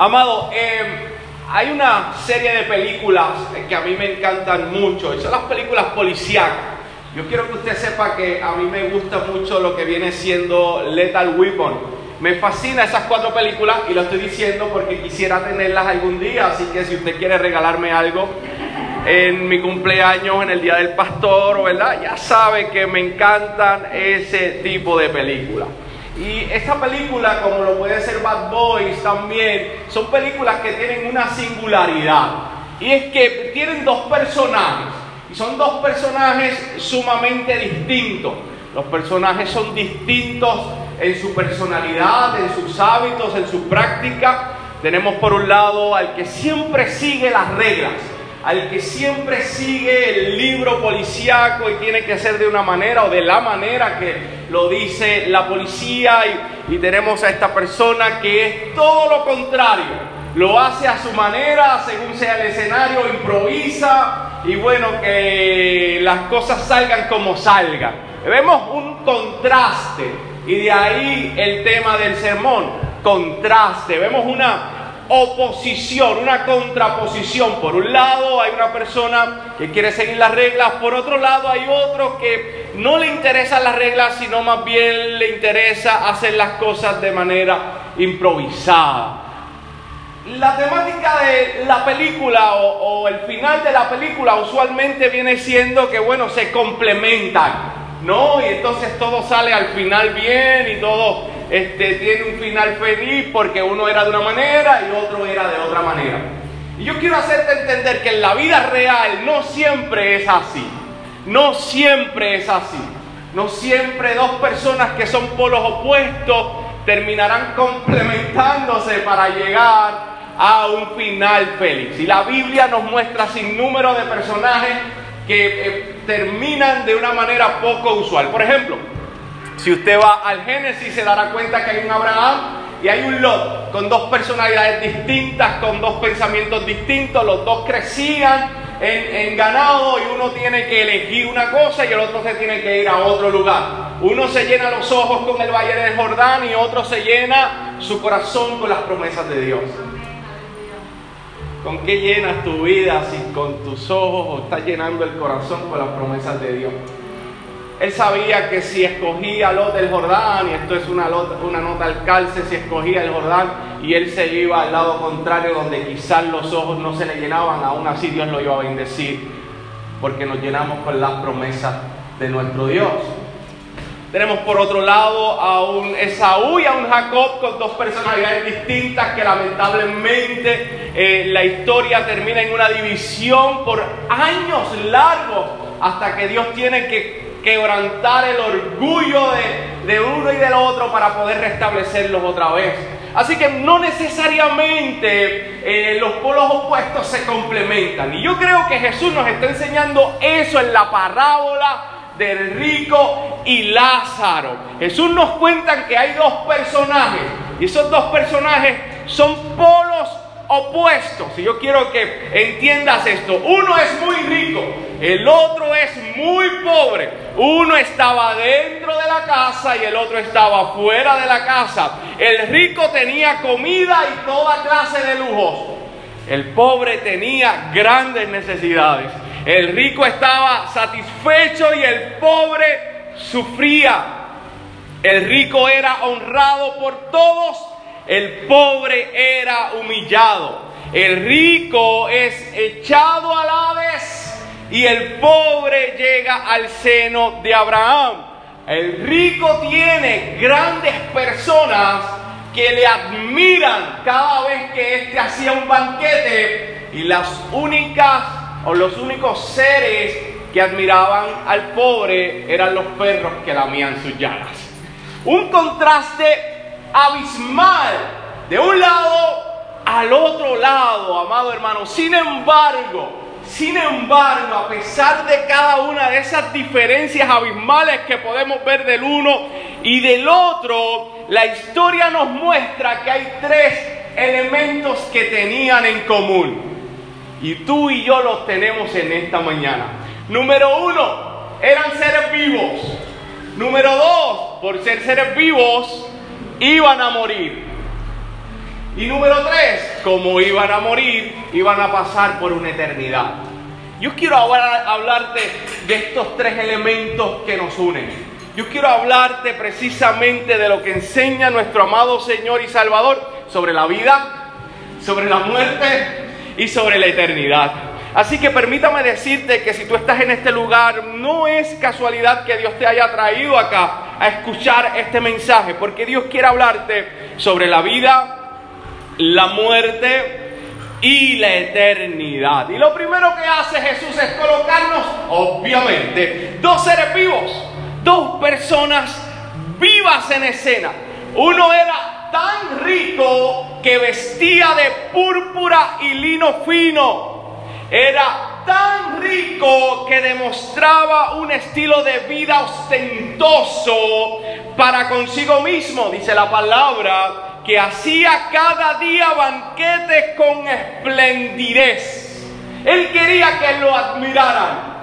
Amado, eh, hay una serie de películas que a mí me encantan mucho, y son las películas policíacas. Yo quiero que usted sepa que a mí me gusta mucho lo que viene siendo Lethal Weapon. Me fascina esas cuatro películas y lo estoy diciendo porque quisiera tenerlas algún día, así que si usted quiere regalarme algo en mi cumpleaños, en el día del pastor, ¿verdad? Ya sabe que me encantan ese tipo de películas. Y esta película, como lo puede ser Bad Boys también, son películas que tienen una singularidad. Y es que tienen dos personajes. Y son dos personajes sumamente distintos. Los personajes son distintos en su personalidad, en sus hábitos, en su práctica. Tenemos por un lado al que siempre sigue las reglas al que siempre sigue el libro policíaco y tiene que ser de una manera o de la manera que lo dice la policía. Y, y tenemos a esta persona que es todo lo contrario, lo hace a su manera, según sea el escenario, improvisa. Y bueno, que las cosas salgan como salgan. Vemos un contraste. Y de ahí el tema del sermón, contraste, vemos una oposición, una contraposición. Por un lado hay una persona que quiere seguir las reglas, por otro lado hay otro que no le interesan las reglas, sino más bien le interesa hacer las cosas de manera improvisada. La temática de la película o, el final de la película usualmente viene siendo que, bueno, se complementan. ¿no? Y entonces todo sale al final bien y todo este, tiene un final feliz porque uno era de una manera y otro era de otra manera. Y yo quiero hacerte entender que en la vida real no siempre es así. No siempre es así. No siempre dos personas que son polos opuestos terminarán complementándose para llegar a un final feliz. Y la Biblia nos muestra sin número de personajes que eh, terminan de una manera poco usual. Por ejemplo, si usted va al Génesis se dará cuenta que hay un Abraham y hay un Lot con dos personalidades distintas, con dos pensamientos distintos, los dos crecían en, ganado y uno tiene que elegir una cosa y el otro se tiene que ir a otro lugar. Uno se llena los ojos con el Valle del Jordán y otro se llena su corazón con las promesas de Dios. ¿Con qué llenas tu vida si con tus ojos o estás llenando el corazón con las promesas de Dios? Él sabía que si escogía Lot del Jordán, y esto es una, una nota al calce, si escogía el Jordán y él se iba al lado contrario donde quizás los ojos no se le llenaban, aún así Dios lo iba a bendecir, porque nos llenamos con las promesas de nuestro Dios. Tenemos por otro lado a un Esaú y a un Jacob con dos personalidades distintas que lamentablemente eh, la historia termina en una división por años largos hasta que Dios tiene que quebrantar el orgullo de, uno y del otro para poder restablecerlos otra vez. Así que no necesariamente eh, los polos opuestos se complementan. Y yo creo que Jesús nos está enseñando eso en la parábola del rico y Lázaro. Jesús nos cuenta que hay dos personajes y esos dos personajes son polos opuestos. Y yo quiero que entiendas esto. Uno es muy rico, el otro es muy pobre. Uno estaba dentro de la casa y el otro estaba fuera de la casa. El rico tenía comida y toda clase de lujos. El pobre tenía grandes necesidades. El rico estaba satisfecho y el pobre sufría. El rico era honrado por todos, el pobre era humillado. El rico es echado a la vez y el pobre llega al seno de Abraham. El rico tiene grandes personas que le admiran cada vez que éste hacía un banquete y las únicas o los únicos seres que admiraban al pobre eran los perros que lamían sus llagas. Un contraste abismal de un lado al otro lado, amado hermano. Sin embargo, sin embargo, a pesar de cada una de esas diferencias abismales que podemos ver del uno y del otro, la historia nos muestra que hay tres elementos que tenían en común. Y tú y yo los tenemos en esta mañana. Número uno, eran seres vivos. Número dos, por ser seres vivos, iban a morir. Y número tres, como iban a morir, iban a pasar por una eternidad. Yo quiero ahora hablarte de estos tres elementos que nos unen. Yo quiero hablarte precisamente de lo que enseña nuestro amado Señor y Salvador sobre la vida, sobre la muerte y sobre la eternidad. Así que permítame decirte que si tú estás en este lugar, no es casualidad que Dios te haya traído acá a escuchar este mensaje, porque Dios quiere hablarte sobre la vida, la muerte y la eternidad. Y lo primero que hace Jesús es colocarnos, obviamente, dos seres vivos, dos personas vivas en escena. Uno era tan rico que vestía de púrpura y lino fino. Era tan rico que demostraba un estilo de vida ostentoso para consigo mismo, dice la palabra, que hacía cada día banquetes con esplendidez. Él quería que lo admiraran.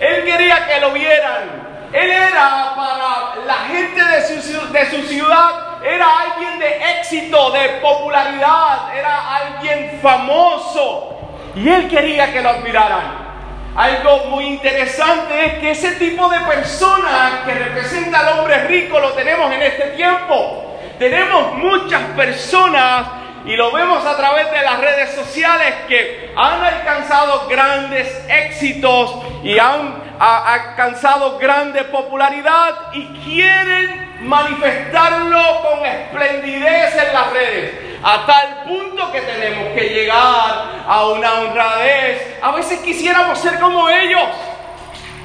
Él quería que lo vieran. Él era para la gente de su, de su ciudad, era alguien de éxito, de popularidad, era alguien famoso. Y él quería que lo admiraran. Algo muy interesante es que ese tipo de persona que representa al hombre rico lo tenemos en este tiempo. Tenemos muchas personas y lo vemos a través de las redes sociales que han alcanzado grandes éxitos y han alcanzado grande popularidad y quieren manifestarlo con esplendidez en las redes. A tal punto que tenemos que llegar a una honradez. A veces quisiéramos ser como ellos.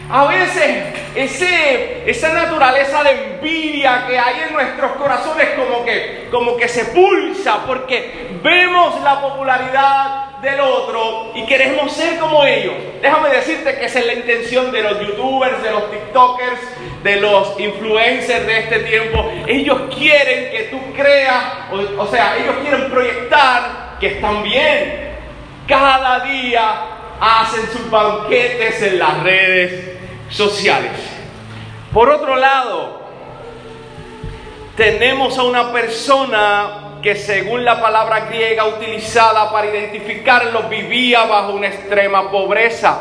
A veces ese, esa naturaleza de envidia que hay en nuestros corazones como que, como que se pulsa porque vemos la popularidad del otro y queremos ser como ellos. Déjame decirte que esa es la intención de los youtubers, de los tiktokers, de los influencers de este tiempo. Ellos quieren que tú creas, o, sea, ellos quieren proyectar que están bien. Cada día hacen sus banquetes en las redes sociales. Por otro lado, tenemos a una persona que según la palabra griega utilizada para identificarlo vivía bajo una extrema pobreza.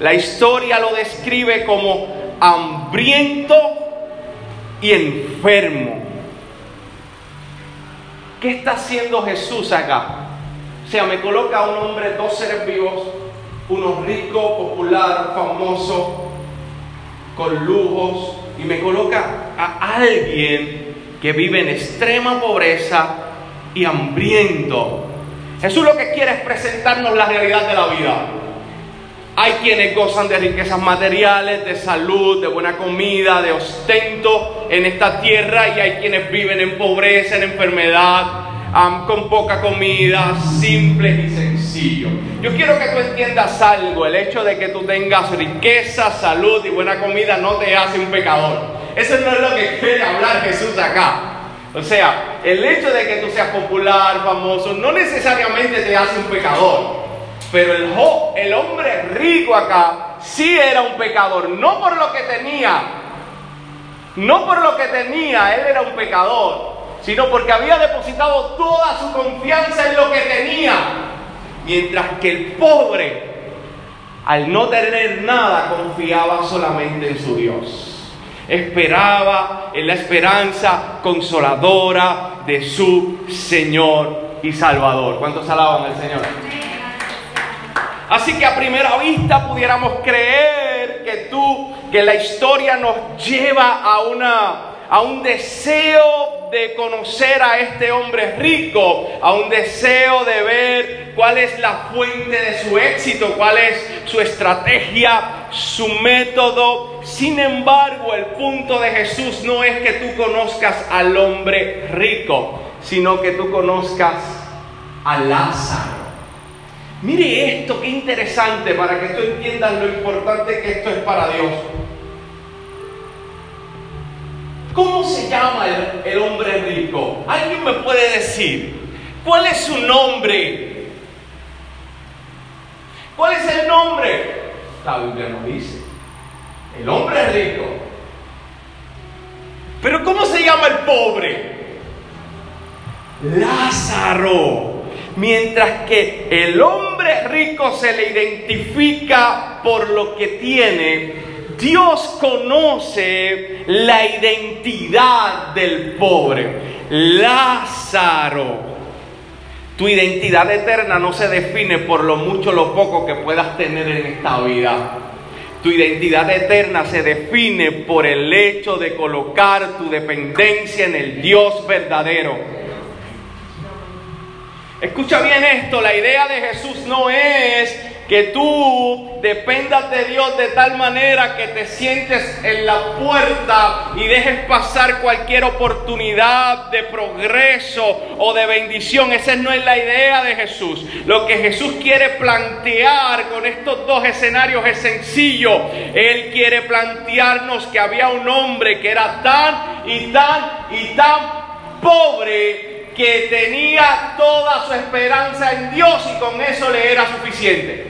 La historia lo describe como hambriento y enfermo. ¿Qué está haciendo Jesús acá? O sea, me coloca a un hombre, dos seres vivos, uno rico, popular, famoso, con lujos y me coloca a alguien que vive en extrema pobreza y hambriento. Jesús lo que quiere es presentarnos la realidad de la vida. Hay quienes gozan de riquezas materiales, de salud, de buena comida, de ostento en esta tierra y hay quienes viven en pobreza, en enfermedad, con poca comida, simple y sencillo. Yo quiero que tú entiendas algo, el hecho de que tú tengas riqueza, salud y buena comida no te hace un pecador. Eso no es lo que quiere hablar Jesús acá. O sea, el hecho de que tú seas popular, famoso, no necesariamente te hace un pecador. Pero el, el hombre rico acá sí era un pecador, no por lo que tenía, no por lo que tenía, él era un pecador, sino porque había depositado toda su confianza en lo que tenía. Mientras que el pobre, al no tener nada, confiaba solamente en su Dios. Esperaba en la esperanza consoladora de su Señor y Salvador. ¿Cuántos alaban al Señor? Así que a primera vista pudiéramos creer que tú, que la historia nos lleva a una a un deseo de conocer a este hombre rico, a un deseo de ver cuál es la fuente de su éxito, cuál es su estrategia, su método. Sin embargo, el punto de Jesús no es que tú conozcas al hombre rico, sino que tú conozcas a Lázaro. Mire esto, qué interesante para que tú entiendas lo importante que esto es para Dios. ¿Cómo se llama el, hombre rico? ¿Alguien me puede decir? ¿Cuál es su nombre? ¿Cuál es el nombre? La Biblia nos dice. El hombre rico. Pero ¿cómo se llama el pobre? Lázaro. Mientras que el hombre rico se le identifica por lo que tiene, Dios conoce la identidad del pobre. Lázaro. Tu identidad eterna no se define por lo mucho o lo poco que puedas tener en esta vida. Tu identidad eterna se define por el hecho de colocar tu dependencia en el Dios verdadero. Escucha bien esto, la idea de Jesús no es que tú dependas de Dios de tal manera que te sientes en la puerta y dejes pasar cualquier oportunidad de progreso o de bendición. Esa no es la idea de Jesús. Lo que Jesús quiere plantear con estos dos escenarios es sencillo. Él quiere plantearnos que había un hombre que era tan y tan y tan pobre que tenía toda su esperanza en Dios y con eso le era suficiente.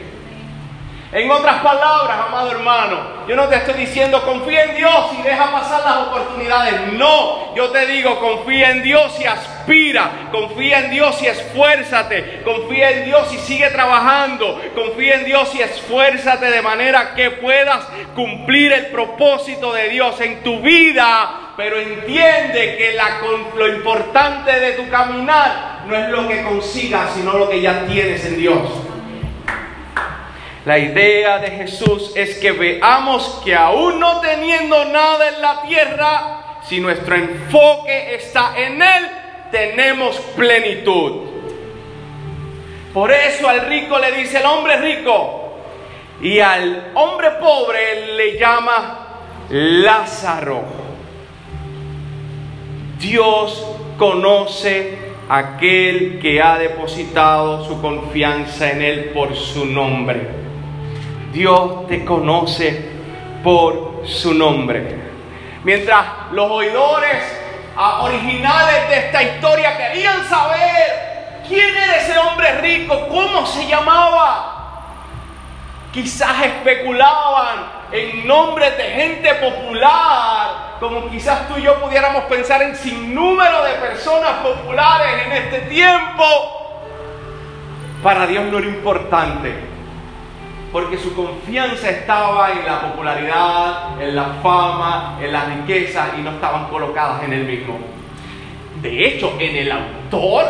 En otras palabras, amado hermano, yo no te estoy diciendo confía en Dios y deja pasar las oportunidades. No, yo te digo confía en Dios y aspira, confía en Dios y esfuérzate, confía en Dios y sigue trabajando, confía en Dios y esfuérzate de manera que puedas cumplir el propósito de Dios en tu vida. Pero entiende que la, lo importante de tu caminar no es lo que consigas, sino lo que ya tienes en Dios. La idea de Jesús es que veamos que aún no teniendo nada en la tierra, si nuestro enfoque está en Él, tenemos plenitud. Por eso al rico le dice el hombre rico y al hombre pobre le llama Lázaro. Dios conoce a aquel que ha depositado su confianza en Él por su nombre. Dios te conoce por su nombre. Mientras los oidores originales de esta historia querían saber quién era ese hombre rico, cómo se llamaba, quizás especulaban en nombres de gente popular, como quizás tú y yo pudiéramos pensar en sin número de personas populares en este tiempo. Para Dios no era importante porque su confianza estaba en la popularidad, en la fama, en la riqueza y no estaban colocadas en él mismo. De hecho, en el autor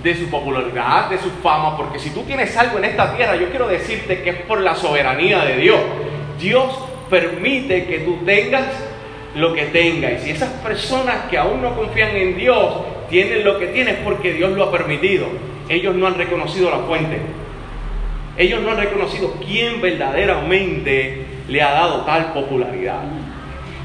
de su popularidad, de su fama, porque si tú tienes algo en esta tierra, yo quiero decirte que es por la soberanía de Dios. Dios permite que tú tengas lo que tengas. Y si esas personas que aún no confían en Dios tienen lo que tienen, es porque Dios lo ha permitido. Ellos no han reconocido la fuente. Ellos no han reconocido quién verdaderamente le ha dado tal popularidad.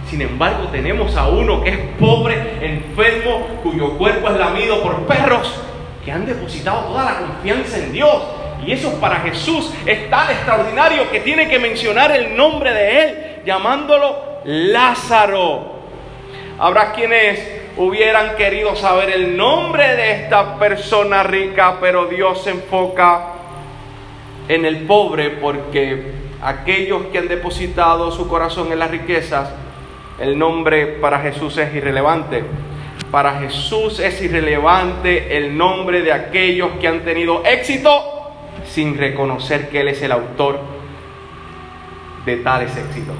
Sin embargo, tenemos a uno que es pobre, enfermo, cuyo cuerpo es lamido por perros, que han depositado toda la confianza en Dios. Y eso para Jesús es tan extraordinario que tiene que mencionar el nombre de él, llamándolo Lázaro. Habrá quienes hubieran querido saber el nombre de esta persona rica, pero Dios se enfoca en el pobre porque aquellos que han depositado su corazón en las riquezas, el nombre para Jesús es irrelevante. Para Jesús es irrelevante el nombre de aquellos que han tenido éxito sin reconocer que Él es el autor de tales éxitos.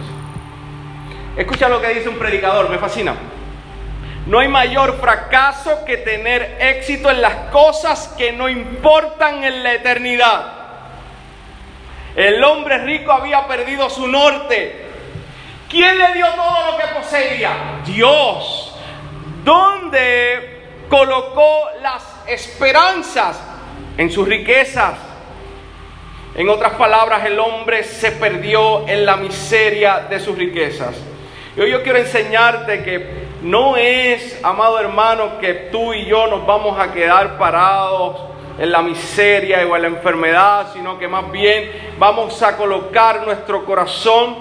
Escucha lo que dice un predicador, me fascina. No hay mayor fracaso que tener éxito en las cosas que no importan en la eternidad. El hombre rico había perdido su norte. ¿Quién le dio todo lo que poseía? Dios. ¿Dónde colocó las esperanzas? En sus riquezas. En otras palabras, el hombre se perdió en la miseria de sus riquezas. Y hoy yo quiero enseñarte que no es, amado hermano, que tú y yo nos vamos a quedar parados en la miseria o en la enfermedad, sino que más bien vamos a colocar nuestro corazón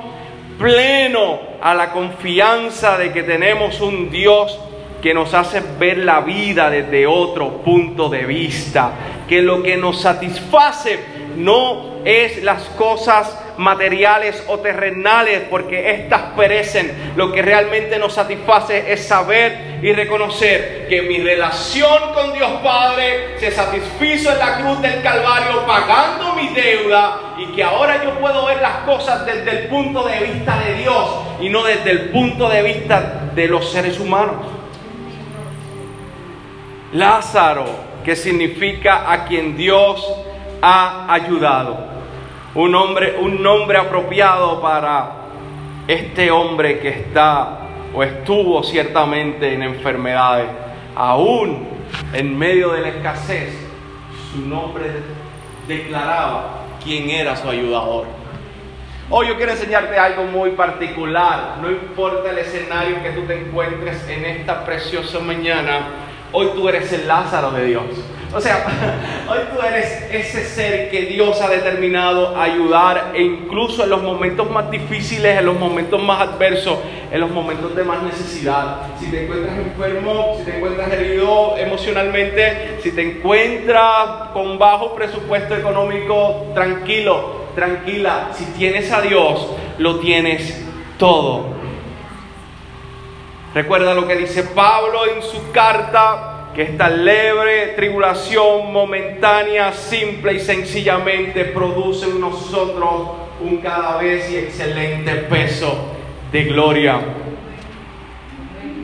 pleno a la confianza de que tenemos un Dios que nos hace ver la vida desde otro punto de vista, que lo que nos satisface no es las cosas materiales o terrenales, porque éstas perecen. Lo que realmente nos satisface es saber y reconocer que mi relación con Dios Padre se satisfizo en la cruz del Calvario pagando mi deuda y que ahora yo puedo ver las cosas desde el punto de vista de Dios y no desde el punto de vista de los seres humanos. Lázaro, que significa a quien Dios ha ayudado. Un, hombre, un nombre apropiado para este hombre que está o estuvo ciertamente en enfermedades. Aún en medio de la escasez, su nombre declaraba quién era su ayudador. Hoy yo quiero enseñarte algo muy particular. No importa el escenario que tú te encuentres en esta preciosa mañana, hoy tú eres el Lázaro de Dios. O sea, hoy tú eres ese ser que Dios ha determinado ayudar e incluso en los momentos más difíciles, en los momentos más adversos, en los momentos de más necesidad. Si te encuentras enfermo, si te encuentras herido emocionalmente, si te encuentras con bajo presupuesto económico, tranquilo, tranquila. Si tienes a Dios, lo tienes todo. Recuerda lo que dice Pablo en su carta que esta leve tribulación momentánea, simple y sencillamente produce en nosotros un cada vez y excelente peso de gloria.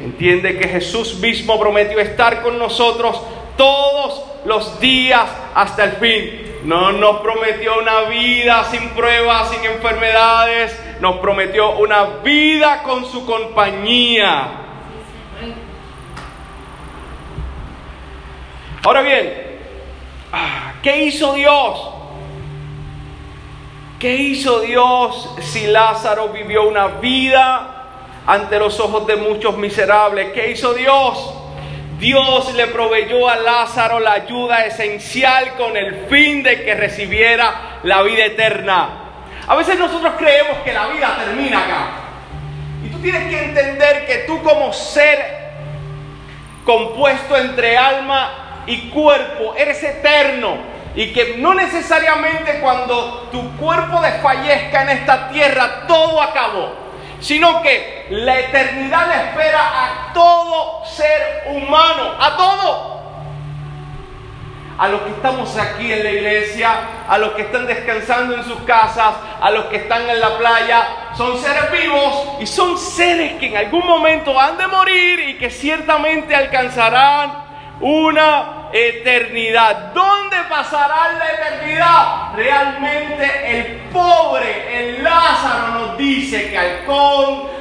Entiende que Jesús mismo prometió estar con nosotros todos los días hasta el fin. No nos prometió una vida sin pruebas, sin enfermedades, nos prometió una vida con su compañía. Ahora bien, ah, ¿qué hizo Dios? ¿Qué hizo Dios si Lázaro vivió una vida ante los ojos de muchos miserables? ¿Qué hizo Dios? Dios le proveyó a Lázaro la ayuda esencial con el fin de que recibiera la vida eterna. A veces nosotros creemos que la vida termina acá. Y tú tienes que entender que tú como ser compuesto entre alma y cuerpo, eres eterno. Y que no necesariamente cuando tu cuerpo desfallezca en esta tierra todo acabó, sino que la eternidad le espera a todo ser humano, a todo. A los que estamos aquí en la iglesia, a los que están descansando en sus casas, a los que están en la playa, son seres vivos y son seres que en algún momento han de morir y que ciertamente alcanzarán una eternidad. ¿Dónde pasará la eternidad? Realmente el pobre, el Lázaro nos dice que al,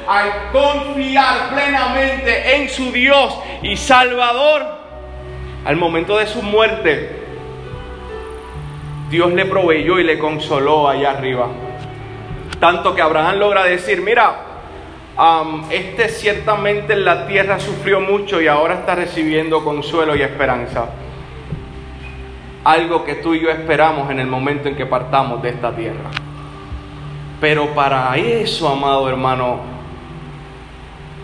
al confiar plenamente en su Dios y Salvador, al momento de su muerte, Dios le proveyó y le consoló allá arriba. Tanto que Abraham logra decir, mira, este ciertamente en la tierra sufrió mucho y ahora está recibiendo consuelo y esperanza. Algo que tú y yo esperamos en el momento en que partamos de esta tierra. Pero para eso, amado hermano,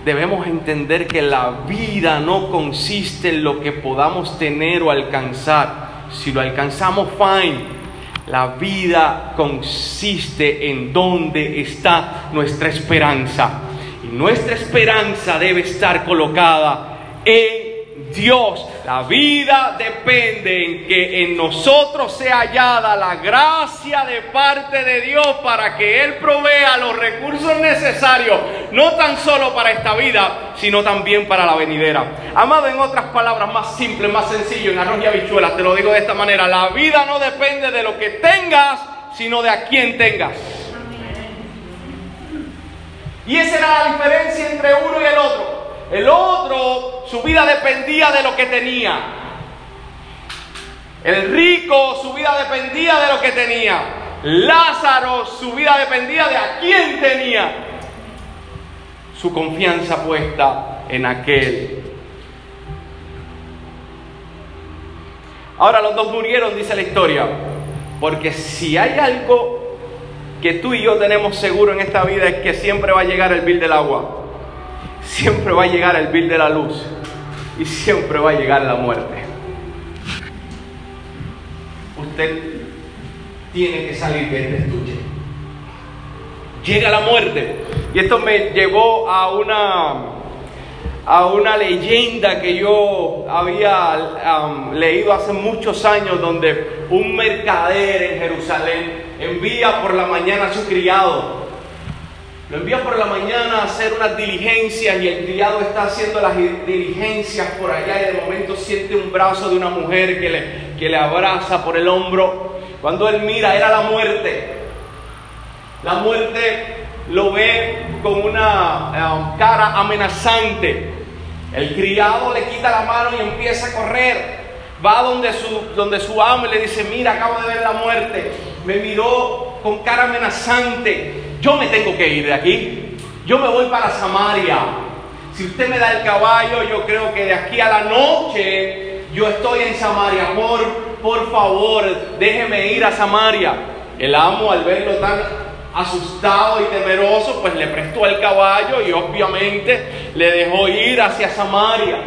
debemos entender que la vida no consiste en lo que podamos tener o alcanzar. Si lo alcanzamos, fine. La vida consiste en dónde está nuestra esperanza. Nuestra esperanza debe estar colocada en Dios. La vida depende en que en nosotros sea hallada la gracia de parte de Dios para que Él provea los recursos necesarios, no tan solo para esta vida, sino también para la venidera. Amado, en otras palabras, más simple, más sencillo, en arroz y habichuelas, te lo digo de esta manera, la vida no depende de lo que tengas, sino de a quién tengas. Y esa era la diferencia entre uno y el otro. El otro, su vida dependía de lo que tenía. El rico, su vida dependía de lo que tenía. Lázaro, su vida dependía de a quién tenía su confianza puesta en aquel. Ahora los dos murieron, dice la historia, porque si hay algo que tú y yo tenemos seguro en esta vida es que siempre va a llegar el bill del agua, siempre va a llegar el bill de la luz y siempre va a llegar la muerte. Usted tiene que salir de este estuche. llega la muerte. Y esto me llevó a una a una leyenda que yo había um, leído hace muchos años donde un mercader en Jerusalén envía por la mañana a su criado. Lo envía por la mañana a hacer unas diligencias y el criado está haciendo las diligencias por allá y de momento siente un brazo de una mujer que le, que le abraza por el hombro. Cuando él mira era la muerte. La muerte lo ve con una cara amenazante. El criado le quita la mano y empieza a correr. Va donde su, donde su amo y le dice, mira, acabo de ver la muerte. Me miró con cara amenazante. Yo me tengo que ir de aquí. Yo me voy para Samaria. Si usted me da el caballo, yo creo que de aquí a la noche yo estoy en Samaria. Por, por favor, déjeme ir a Samaria. El amo al verlo tan asustado y temeroso, pues le prestó el caballo y obviamente le dejó ir hacia Samaria.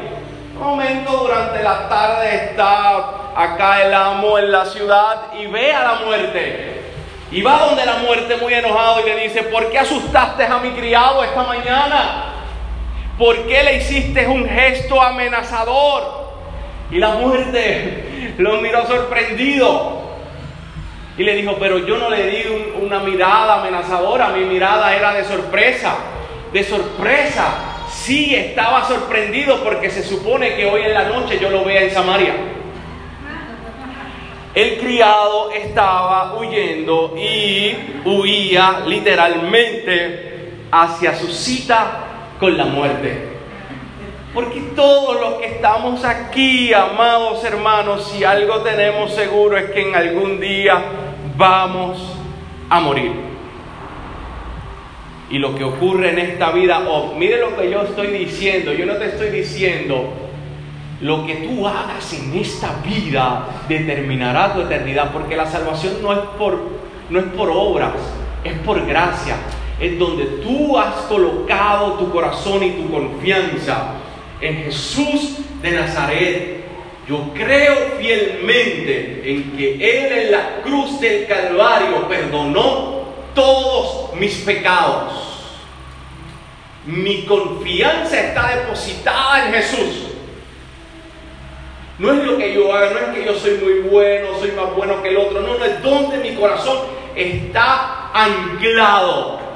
Un momento durante la tarde está acá el amo en la ciudad y ve a la muerte. Y va donde la muerte muy enojado y le dice, ¿por qué asustaste a mi criado esta mañana? ¿Por qué le hiciste un gesto amenazador? Y la muerte lo miró sorprendido. Y le dijo, pero yo no le di una mirada amenazadora, mi mirada era de sorpresa, de sorpresa. Sí estaba sorprendido porque se supone que hoy en la noche yo lo vea en Samaria. El criado estaba huyendo y huía literalmente hacia su cita con la muerte. Porque todos los que estamos aquí, amados hermanos, si algo tenemos seguro es que en algún día vamos a morir. Y lo que ocurre en esta vida, oh, mire lo que yo estoy diciendo, yo no te estoy diciendo, lo que tú hagas en esta vida determinará tu eternidad, porque la salvación no es por, no es por obras, es por gracia, es donde tú has colocado tu corazón y tu confianza en Jesús de Nazaret, yo creo fielmente en que Él en la cruz del Calvario perdonó todos mis pecados. Mi confianza está depositada en Jesús. No es lo que yo haga, no es que yo soy muy bueno, soy más bueno que el otro. No, no es donde mi corazón está anclado.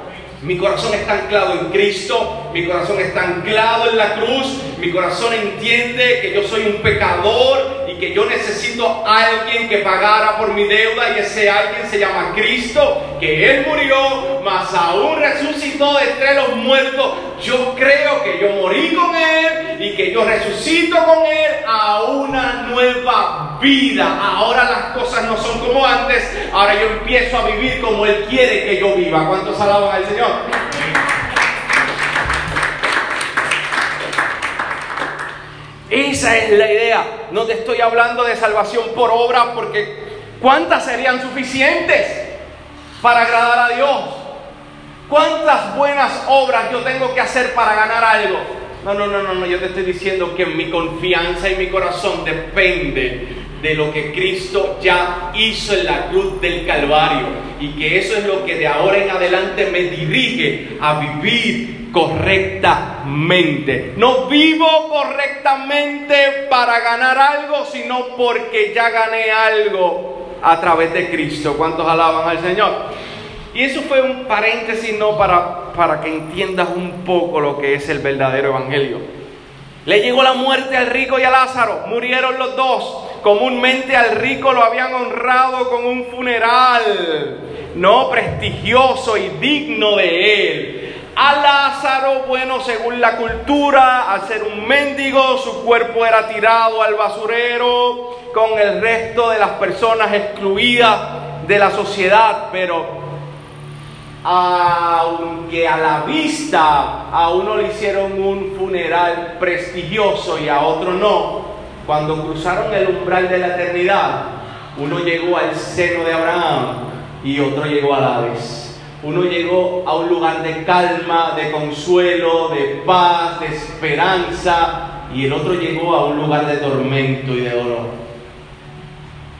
Mi corazón está anclado en Cristo, mi corazón está anclado en la cruz, mi corazón entiende que yo soy un pecador que yo necesito a alguien que pagara por mi deuda y ese alguien se llama Cristo, que Él murió, mas aún resucitó de entre los muertos. Yo creo que yo morí con Él y que yo resucito con Él a una nueva vida. Ahora las cosas no son como antes, ahora yo empiezo a vivir como Él quiere que yo viva. ¿Cuántos alaban al Señor? Esa es la idea. No te estoy hablando de salvación por obra porque ¿cuántas serían suficientes para agradar a Dios? ¿Cuántas buenas obras yo tengo que hacer para ganar algo? No, no, no, no, no, yo te estoy diciendo que mi confianza y mi corazón depende de lo que Cristo ya hizo en la cruz del Calvario y que eso es lo que de ahora en adelante me dirige a vivir correctamente. No vivo correctamente para ganar algo, sino porque ya gané algo a través de Cristo. ¿Cuántos alaban al Señor? Y eso fue un paréntesis, no para, para que entiendas un poco lo que es el verdadero evangelio. Le llegó la muerte al rico y a Lázaro, murieron los dos. Comúnmente al rico lo habían honrado con un funeral, no prestigioso y digno de él. A Lázaro, bueno, según la cultura, al ser un mendigo, su cuerpo era tirado al basurero con el resto de las personas excluidas de la sociedad, pero aunque a la vista a uno le hicieron un funeral prestigioso y a otro no, cuando cruzaron el umbral de la eternidad, uno llegó al seno de Abraham y otro llegó a Hades. Uno llegó a un lugar de calma, de consuelo, de paz, de esperanza, y el otro llegó a un lugar de tormento y de dolor.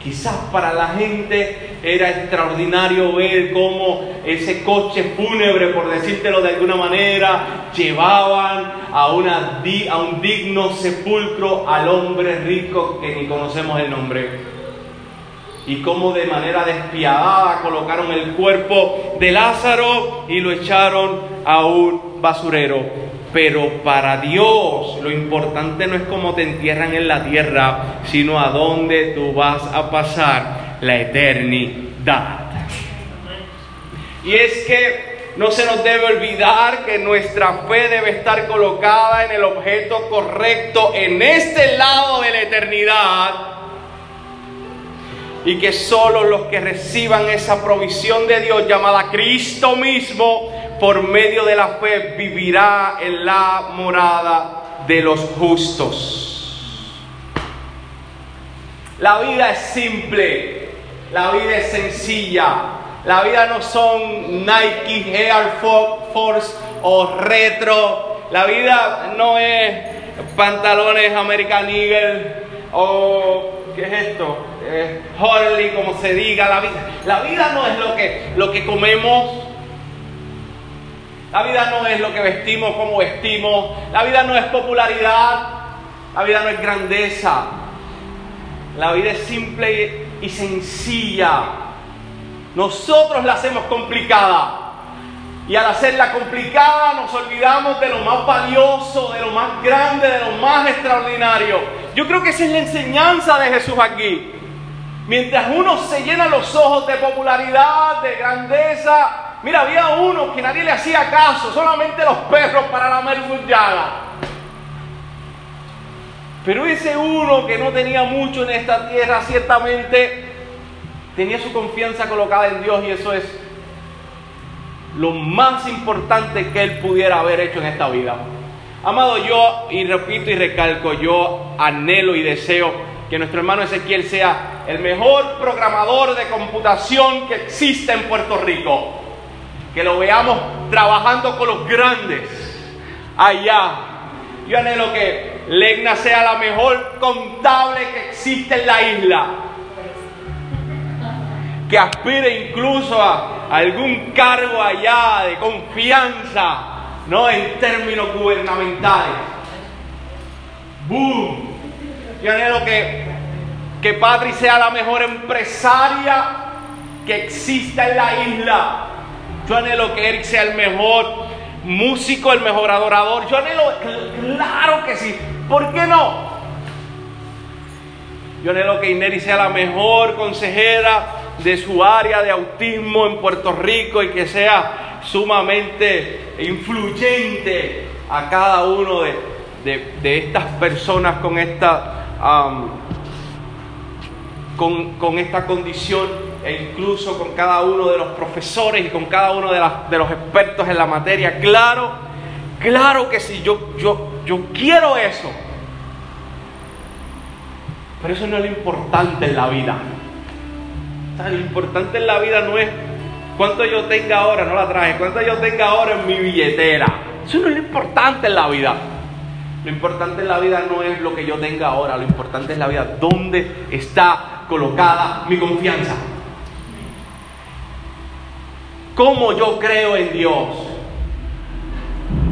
Quizás para la gente era extraordinario ver cómo ese coche fúnebre, por decírtelo de alguna manera, llevaban a, un digno sepulcro al hombre rico que ni conocemos el nombre. Y cómo de manera despiadada colocaron el cuerpo de Lázaro y lo echaron a un basurero. Pero para Dios lo importante no es cómo te entierran en la tierra, sino a dónde tú vas a pasar la eternidad. Y es que no se nos debe olvidar que nuestra fe debe estar colocada en el objeto correcto en este lado de la eternidad. Y que solo los que reciban esa provisión de Dios llamada Cristo mismo por medio de la fe vivirá en la morada de los justos. La vida es simple, la vida es sencilla, la vida no son Nike, Air Force o retro, la vida no es pantalones American Eagle o ¿qué es esto? Eh, Harley, como se diga, la vida, la vida no es lo que, lo que comemos, la vida no es lo que vestimos, como vestimos. La vida no es popularidad. La vida no es grandeza. La vida es simple y sencilla. Nosotros la hacemos complicada. Y al hacerla complicada nos olvidamos de lo más valioso, de lo más grande, de lo más extraordinario. Yo creo que esa es la enseñanza de Jesús aquí. Mientras uno se llena los ojos de popularidad, de grandeza, Mira, había uno que nadie le hacía caso, solamente los perros para lamer sus. Pero ese uno que no tenía mucho en esta tierra, ciertamente tenía su confianza colocada en Dios y eso es lo más importante que él pudiera haber hecho en esta vida. Amado, yo, y repito y recalco, yo anhelo y deseo que nuestro hermano Ezequiel sea el mejor programador de computación que existe en Puerto Rico que lo veamos trabajando con los grandes allá. Yo anhelo que Legna sea la mejor contable que existe en la isla. Que aspire incluso a algún cargo allá de confianza, no en términos gubernamentales. ¡Boom! Yo anhelo que, que Patri sea la mejor empresaria que exista en la isla yo anhelo que Eric sea el mejor músico, el mejor adorador. Yo anhelo, claro que sí. ¿Por qué no? Yo anhelo que Ineri sea la mejor consejera de su área de autismo en Puerto Rico y que sea sumamente influyente a cada uno de, estas personas con esta, con, esta condición e incluso con cada uno de los profesores y con cada uno de, de los expertos en la materia. Claro, claro que sí, yo, yo, yo quiero eso. Pero eso no es lo importante en la vida. lo importante en la vida no es cuánto yo tenga ahora, no la traje, cuánto yo tenga ahora en mi billetera. Eso no es lo importante en la vida. Lo importante en la vida no es lo que yo tenga ahora, lo importante es la vida, dónde está colocada mi confianza cómo yo creo en Dios,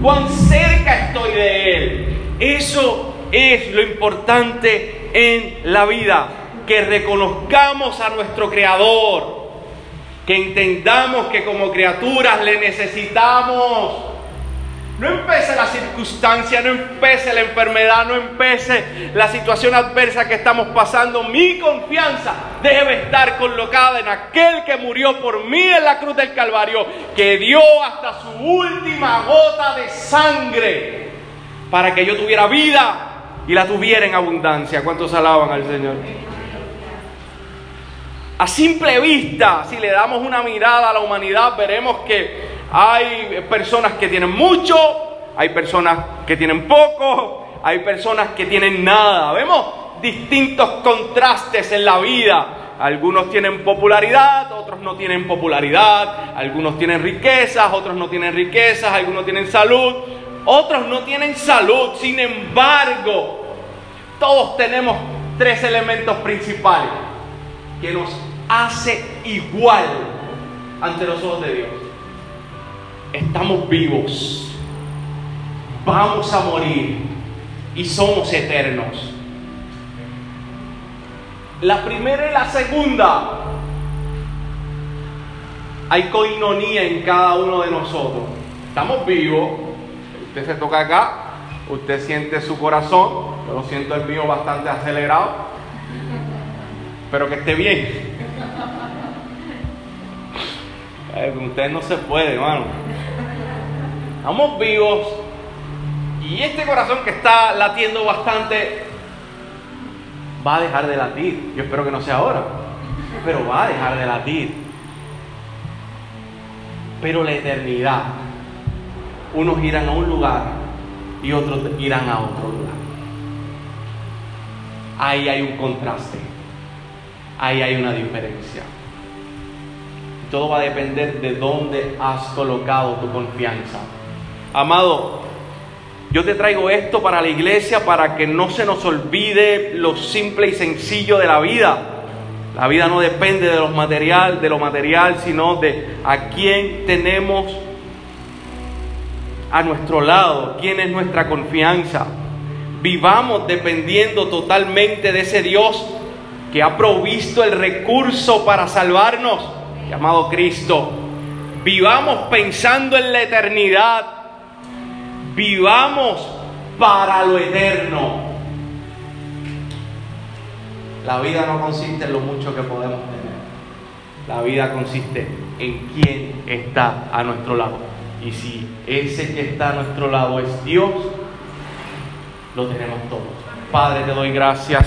cuán cerca estoy de Él. Eso es lo importante en la vida, que reconozcamos a nuestro Creador, que entendamos que como criaturas le necesitamos no empece la circunstancia, no empece la enfermedad, no empece la situación adversa que estamos pasando. Mi confianza debe estar colocada en aquel que murió por mí en la cruz del Calvario, que dio hasta su última gota de sangre para que yo tuviera vida y la tuviera en abundancia. ¿Cuántos alaban al Señor? A simple vista, si le damos una mirada a la humanidad, veremos que hay personas que tienen mucho, hay personas que tienen poco, hay personas que tienen nada. Vemos distintos contrastes en la vida. Algunos tienen popularidad, otros no tienen popularidad, algunos tienen riquezas, otros no tienen riquezas, algunos tienen salud, otros no tienen salud. Sin embargo, todos tenemos tres elementos principales. que nos hace igual ante los ojos de Dios. Estamos vivos, vamos a morir y somos eternos. La primera y la segunda, hay coinonía en cada uno de nosotros. Estamos vivos, usted se toca acá, usted siente su corazón, yo lo siento el mío bastante acelerado, pero que esté bien. con ustedes no se puede, hermano. Estamos vivos y este corazón que está latiendo bastante va a dejar de latir. Yo espero que no sea ahora, pero va a dejar de latir. Pero la eternidad, unos irán a un lugar y otros irán a otro lugar. Ahí hay un contraste, ahí hay una diferencia. Todo va a depender de dónde has colocado tu confianza. Amado, yo te traigo esto para la iglesia para que no se nos olvide lo simple y sencillo de la vida. La vida no depende de lo material, de lo material, sino de a quién tenemos a nuestro lado, quién es nuestra confianza. Vivamos dependiendo totalmente de ese Dios que ha provisto el recurso para salvarnos, llamado Cristo. Vivamos pensando en la eternidad Vivamos para lo eterno. La vida no consiste en lo mucho que podemos tener. La vida consiste en quién está a nuestro lado. Y si ese que está a nuestro lado es Dios, lo tenemos todo. Padre, te doy gracias.